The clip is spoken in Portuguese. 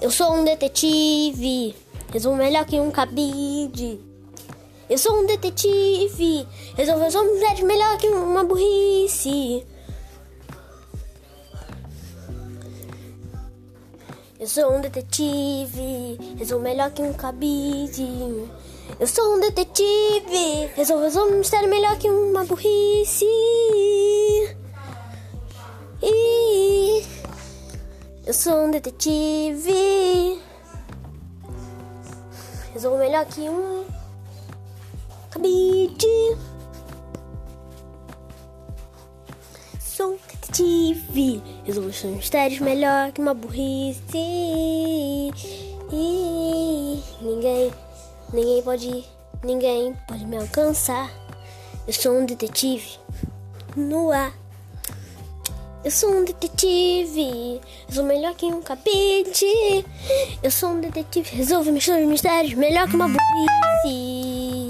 Eu sou um detetive, resolvo melhor que um cabide. Eu sou um detetive, resolvo mistérios melhor que uma burrice. Eu sou um detetive, resolvo melhor que um cabide. Eu sou um detetive, resolvo um mistério melhor que uma burrice. Eu sou um detetive, resolvo melhor que um cabide. Sou um detetive, resolvo os mistérios melhor que uma burrice. E ninguém, ninguém pode, ninguém pode me alcançar. Eu sou um detetive no ar. Eu sou um detetive, eu sou melhor que um cabide. Eu sou um detetive, resolvo mistérios melhor que uma burrice.